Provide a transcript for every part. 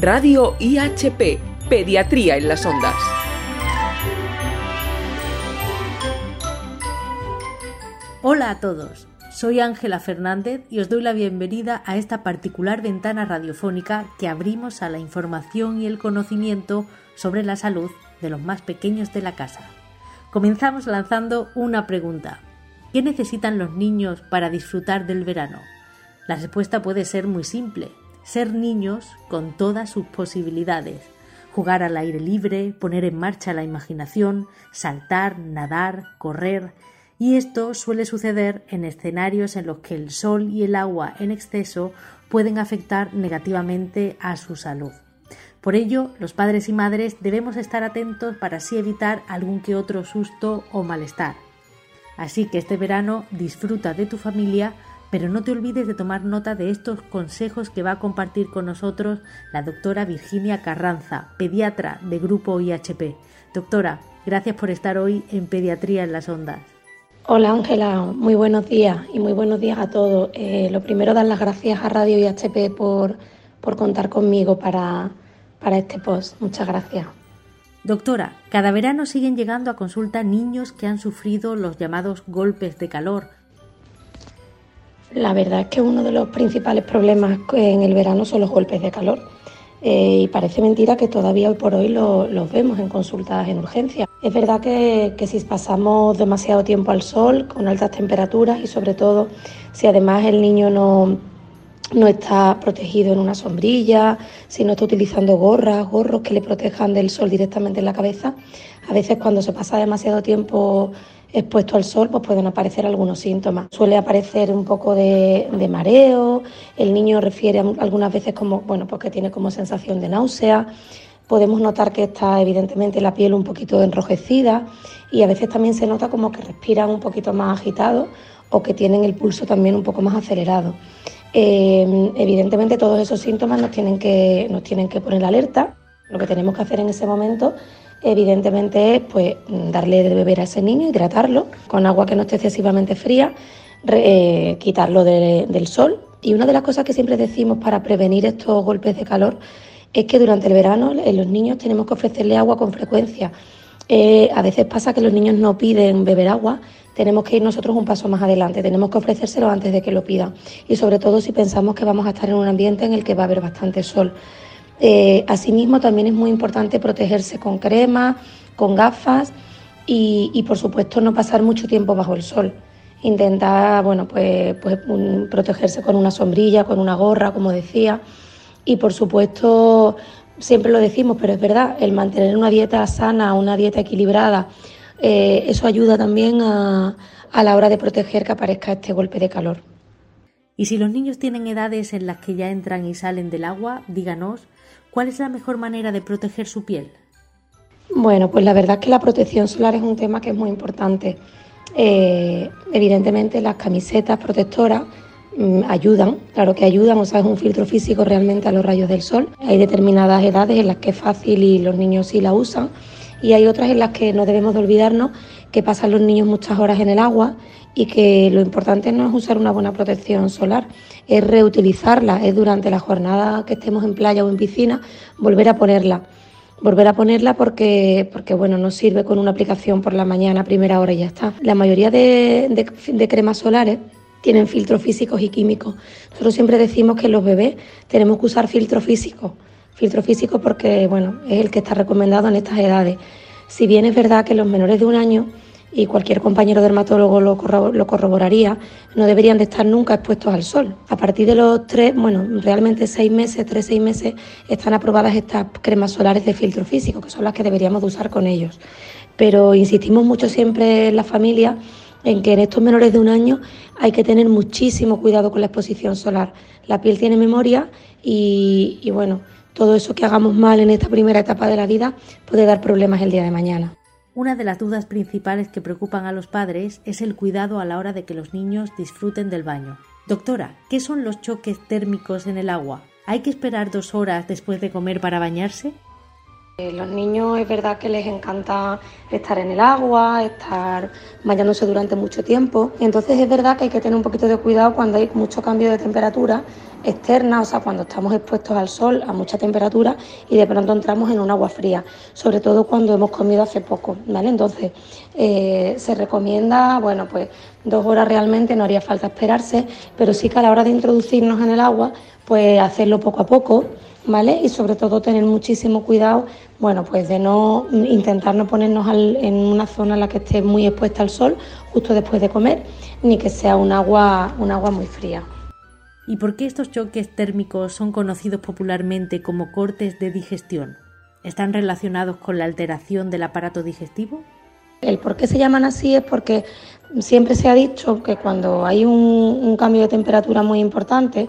Radio IHP, Pediatría en las Ondas. Hola a todos, soy Ángela Fernández y os doy la bienvenida a esta particular ventana radiofónica que abrimos a la información y el conocimiento sobre la salud de los más pequeños de la casa. Comenzamos lanzando una pregunta. ¿Qué necesitan los niños para disfrutar del verano? La respuesta puede ser muy simple ser niños con todas sus posibilidades, jugar al aire libre, poner en marcha la imaginación, saltar, nadar, correr, y esto suele suceder en escenarios en los que el sol y el agua en exceso pueden afectar negativamente a su salud. Por ello, los padres y madres debemos estar atentos para así evitar algún que otro susto o malestar. Así que este verano disfruta de tu familia pero no te olvides de tomar nota de estos consejos que va a compartir con nosotros la doctora Virginia Carranza, pediatra de Grupo IHP. Doctora, gracias por estar hoy en Pediatría en las Ondas. Hola Ángela, muy buenos días y muy buenos días a todos. Eh, lo primero, dar las gracias a Radio IHP por, por contar conmigo para, para este post. Muchas gracias. Doctora, cada verano siguen llegando a consulta niños que han sufrido los llamados golpes de calor la verdad es que uno de los principales problemas en el verano son los golpes de calor. Eh, y parece mentira que todavía hoy por hoy los vemos en consultas en urgencia. Es verdad que, si pasamos demasiado tiempo al sol, con altas temperaturas y sobre todo si además el niño no, no está protegido en una sombrilla, si no está utilizando gorras, gorros que le protejan del sol directamente en la cabeza, a veces cuando se pasa demasiado tiempo expuesto al sol, pues pueden aparecer algunos síntomas. Suele aparecer un poco de, mareo, el niño refiere algunas veces como, bueno, pues tiene como sensación de náusea. Podemos notar que está evidentemente la piel un poquito enrojecida y a veces también se nota como que respiran un poquito más agitado o que tienen el pulso también un poco más acelerado. Eh, evidentemente todos esos síntomas nos tienen que, nos tienen que poner alerta. Lo que tenemos que hacer en ese momento evidentemente es pues, darle de beber a ese niño, hidratarlo con agua que no esté excesivamente fría, eh, quitarlo del sol. Y una de las cosas que siempre decimos para prevenir estos golpes de calor es que durante el verano en los niños tenemos que ofrecerle agua con frecuencia. Eh, a veces pasa que los niños no piden beber agua, tenemos que ir nosotros un paso más adelante, tenemos que ofrecérselo antes de que lo pidan. Y sobre todo si pensamos que vamos a estar en un ambiente en el que va a haber bastante sol. Eh, asimismo, también es muy importante protegerse con crema, con gafas y, por supuesto, no pasar mucho tiempo bajo el sol. Intentar, bueno, pues, pues protegerse con una sombrilla, con una gorra, como decía. Y, por supuesto, siempre lo decimos, pero es verdad, el mantener una dieta sana, una dieta equilibrada, eh, eso ayuda también a, a la hora de proteger que aparezca este golpe de calor. Y si los niños tienen edades en las que ya entran y salen del agua, díganos ¿Cuál es la mejor manera de proteger su piel? Bueno, pues la verdad es que la protección solar es un tema que es muy importante. Eh, evidentemente las camisetas protectoras mm, ayudan, claro que ayudan, o sea, es un filtro físico realmente a los rayos del sol. Hay determinadas edades en las que es fácil y los niños sí la usan y hay otras en las que no debemos de olvidarnos que pasan los niños muchas horas en el agua y que lo importante no es usar una buena protección solar, es reutilizarla, es durante la jornada que estemos en playa o en piscina volver a ponerla. Volver a ponerla porque, porque bueno, no sirve con una aplicación por la mañana primera hora y ya está. La mayoría de, de cremas solares tienen filtros físicos y químicos. Nosotros siempre decimos que los bebés tenemos que usar filtros físicos. Filtro físico porque bueno, es el que está recomendado en estas edades. Si bien es verdad que los menores de un año y cualquier compañero dermatólogo lo, corroboraría, no deberían de estar nunca expuestos al sol. A partir de los tres, bueno, realmente seis meses, tres, seis meses, están aprobadas estas cremas solares de filtro físico, que son las que deberíamos de usar con ellos. Pero insistimos mucho siempre en la familia en que en estos menores de un año hay que tener muchísimo cuidado con la exposición solar. La piel tiene memoria y bueno, todo eso que hagamos mal en esta primera etapa de la vida puede dar problemas el día de mañana. Una de las dudas principales que preocupan a los padres es el cuidado a la hora de que los niños disfruten del baño. Doctora, ¿qué son los choques térmicos en el agua? ¿Hay que esperar dos horas después de comer para bañarse? Eh, los niños es verdad que les encanta estar en el agua, estar bañándose durante mucho tiempo. Entonces es verdad que hay que tener un poquito de cuidado cuando hay mucho cambio de temperatura externa, o sea, cuando estamos expuestos al sol a mucha temperatura y de pronto entramos en un agua fría, sobre todo cuando hemos comido hace poco, ¿vale? Entonces eh, se recomienda, bueno, pues dos horas realmente no haría falta esperarse, pero sí que a la hora de introducirnos en el agua, pues hacerlo poco a poco ¿vale? Y sobre todo tener muchísimo cuidado, bueno, pues de no intentar no ponernos en una zona en la que esté muy expuesta al sol justo después de comer, ni que sea un agua, un agua muy fría. ¿Y por qué estos choques térmicos son conocidos popularmente como cortes de digestión? ¿Están relacionados con la alteración del aparato digestivo? El por qué se llaman así es porque siempre se ha dicho que cuando hay un cambio de temperatura muy importante,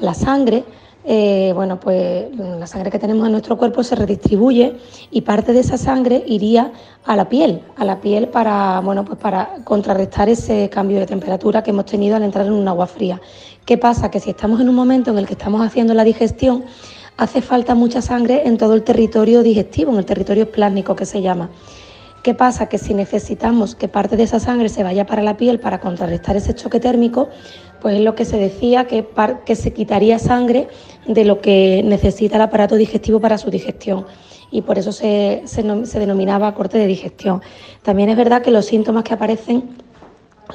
la sangre eh, bueno, pues la sangre que tenemos en nuestro cuerpo se redistribuye y parte de esa sangre iría a la piel, a la piel para, bueno, pues para contrarrestar ese cambio de temperatura que hemos tenido al entrar en un agua fría. ¿Qué pasa? Que si estamos en un momento en el que estamos haciendo la digestión, hace falta mucha sangre en todo el territorio digestivo, en el territorio plásmico que se llama. ¿Qué pasa? Que si necesitamos que parte de esa sangre se vaya para la piel para contrarrestar ese choque térmico, pues es lo que se decía, que, se quitaría sangre de lo que necesita el aparato digestivo para su digestión y por eso se, denominaba corte de digestión. También es verdad que los síntomas que aparecen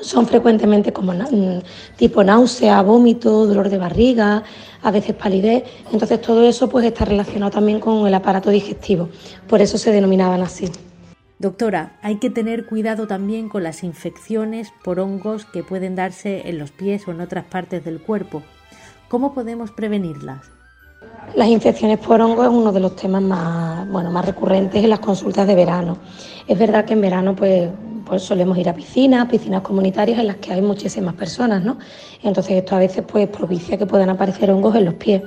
son frecuentemente como mm, tipo náusea, vómito, dolor de barriga, a veces palidez. Entonces todo eso pues está relacionado también con el aparato digestivo. Por eso se denominaban así. Doctora, hay que tener cuidado también con las infecciones por hongos que pueden darse en los pies o en otras partes del cuerpo. ¿Cómo podemos prevenirlas? Las infecciones por hongo es uno de los temas más, bueno, más recurrentes en las consultas de verano. Es verdad que en verano pues pues solemos ir a piscinas, piscinas comunitarias en las que hay muchísimas personas, ¿no? Entonces esto a veces pues propicia que puedan aparecer hongos en los pies.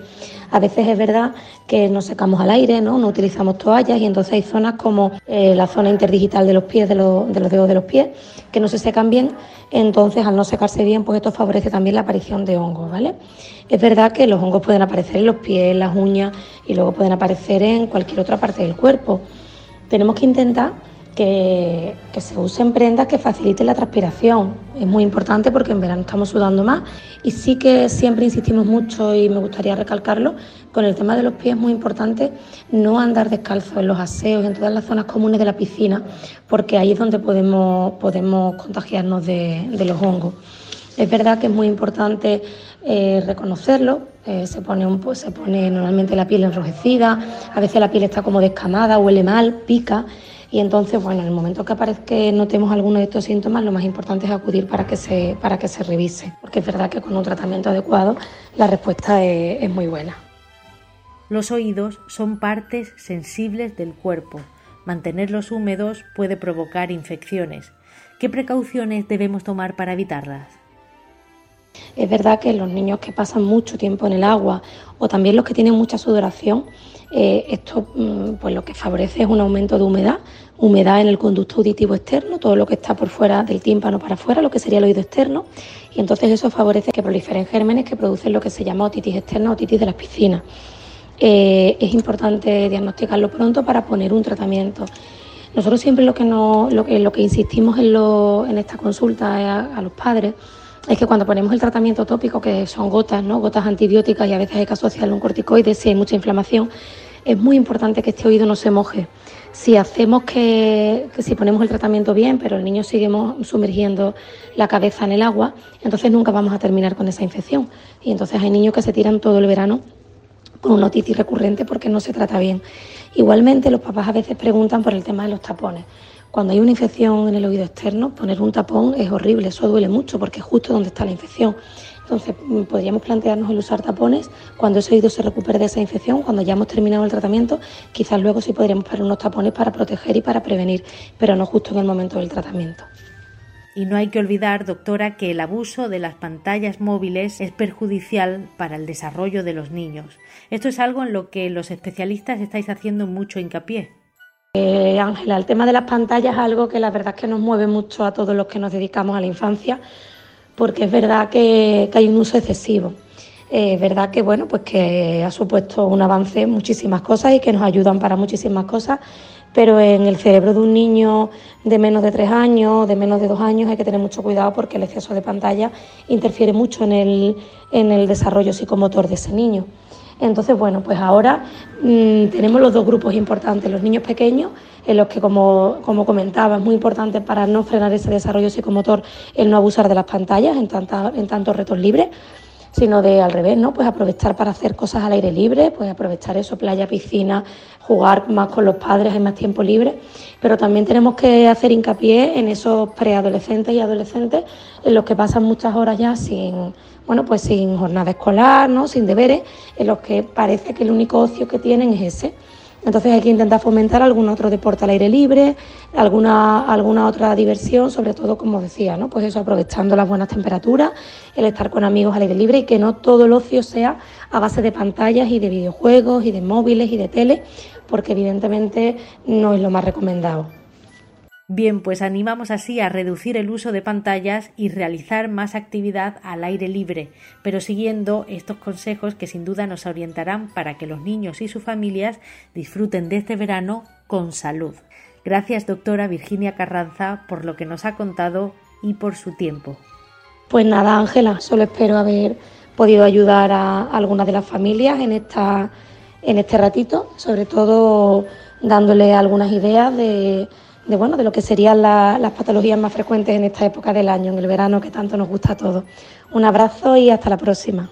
A veces es verdad que nos secamos al aire, ¿no? No utilizamos toallas y entonces hay zonas como eh, la zona interdigital de los pies, de, de los dedos de los pies, que no se secan bien. Entonces al no secarse bien, pues esto favorece también la aparición de hongos, ¿vale? Es verdad que los hongos pueden aparecer en los pies, las uñas y luego pueden aparecer en cualquier otra parte del cuerpo. Tenemos que intentar que, se usen prendas que faciliten la transpiración. Es muy importante porque en verano estamos sudando más y sí que siempre insistimos mucho y me gustaría recalcarlo, con el tema de los pies es muy importante no andar descalzo en los aseos, en todas las zonas comunes de la piscina, porque ahí es donde podemos, podemos contagiarnos de, los hongos. Es verdad que es muy importante eh, reconocerlo, eh, se, pone un, se pone normalmente la piel enrojecida, a veces la piel está como descamada, huele mal, pica. Y entonces, bueno, en el momento que aparezca notemos alguno de estos síntomas, lo más importante es acudir para que se, para que se revise, porque es verdad que con un tratamiento adecuado la respuesta es, es muy buena. Los oídos son partes sensibles del cuerpo. Mantenerlos húmedos puede provocar infecciones. ¿Qué precauciones debemos tomar para evitarlas? Es verdad que los niños que pasan mucho tiempo en el agua o también los que tienen mucha sudoración eh, esto mm, pues lo que favorece es un aumento de humedad, humedad en el conducto auditivo externo, todo lo que está por fuera del tímpano para afuera, lo que sería el oído externo, y entonces eso favorece que proliferen gérmenes que producen lo que se llama otitis externa, otitis de las piscinas. Eh, es importante diagnosticarlo pronto para poner un tratamiento. Nosotros siempre lo que, no, lo que, lo que insistimos en, en esta consulta a, los padres es que cuando ponemos el tratamiento tópico, que son gotas, ¿no? gotas antibióticas y a veces hay que asociarle un corticoide si hay mucha inflamación, es muy importante que este oído no se moje. Si hacemos que, si ponemos el tratamiento bien, pero el niño sigue sumergiendo la cabeza en el agua, entonces nunca vamos a terminar con esa infección. Y entonces hay niños que se tiran todo el verano con una otitis recurrente porque no se trata bien. Igualmente los papás a veces preguntan por el tema de los tapones. Cuando hay una infección en el oído externo, poner un tapón es horrible, eso duele mucho porque es justo donde está la infección. Entonces, mm, podríamos plantearnos el usar tapones cuando ese oído se recupere de esa infección, cuando ya hemos terminado el tratamiento, quizás luego sí podríamos poner unos tapones para proteger y para prevenir, pero no justo en el momento del tratamiento. Y no hay que olvidar, doctora, que el abuso de las pantallas móviles es perjudicial para el desarrollo de los niños. Esto es algo en lo que los especialistas estáis haciendo mucho hincapié. Eh, Ángela, el tema de las pantallas es algo que la verdad es que nos mueve mucho a todos los que nos dedicamos a la infancia, porque es verdad que, hay un uso excesivo. Es verdad que bueno, pues que ha supuesto un avance en muchísimas cosas y que nos ayudan para muchísimas cosas, pero en el cerebro de un niño de menos de tres años, de menos de dos años, hay que tener mucho cuidado porque el exceso de pantalla interfiere mucho en el, en el desarrollo psicomotor de ese niño. Entonces, bueno, pues ahora mm, tenemos los dos grupos importantes, los niños pequeños, en los que, como, como, comentaba, es muy importante para no frenar ese desarrollo psicomotor el no abusar de las pantallas en, en tantos retos libres, sino de al revés, ¿no? Pues aprovechar para hacer cosas al aire libre, pues aprovechar eso, playa, piscina, jugar más con los padres, hay más tiempo libre, pero también tenemos que hacer hincapié en esos preadolescentes y adolescentes en los que pasan muchas horas ya sin, bueno, pues sin jornada escolar, ¿no? Sin deberes, en los que parece que el único ocio que tienen es ese. Entonces hay que intentar fomentar algún otro deporte al aire libre, alguna, alguna otra diversión, sobre todo, como decía, ¿no? pues eso, aprovechando las buenas temperaturas, el estar con amigos al aire libre y que no todo el ocio sea a base de pantallas y de videojuegos y de móviles y de tele, porque evidentemente no es lo más recomendado. Bien, pues animamos así a reducir el uso de pantallas y realizar más actividad al aire libre, pero siguiendo estos consejos que sin duda nos orientarán para que los niños y sus familias disfruten de este verano con salud. Gracias, doctora Virginia Carranza, por lo que nos ha contado y por su tiempo. Pues nada, Ángela, solo espero haber podido ayudar a algunas de las familias en, esta, en este ratito, sobre todo dándole algunas ideas de de, bueno, de lo que serían las patologías más frecuentes en esta época del año, en el verano que tanto nos gusta a todos. Un abrazo y hasta la próxima.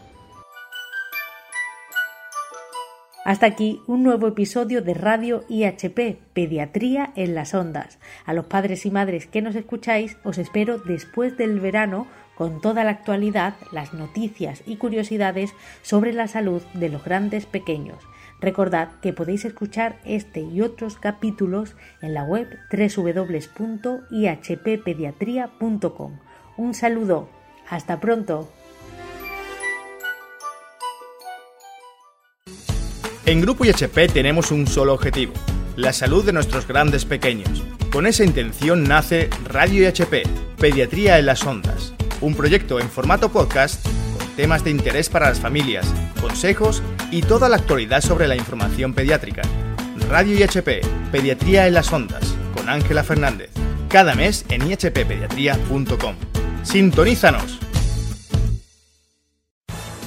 Hasta aquí un nuevo episodio de Radio IHP, Pediatría en las Ondas. A los padres y madres que nos escucháis, os espero después del verano con toda la actualidad, las noticias y curiosidades sobre la salud de los grandes pequeños. Recordad que podéis escuchar este y otros capítulos en la web www.ihppediatría.com. Un saludo, hasta pronto. En Grupo IHP tenemos un solo objetivo, la salud de nuestros grandes pequeños. Con esa intención nace Radio IHP, Pediatría en las Ondas, un proyecto en formato podcast temas de interés para las familias, consejos y toda la actualidad sobre la información pediátrica. Radio IHP, Pediatría en las Ondas, con Ángela Fernández. Cada mes en ihppediatría.com. ¡Sintonízanos!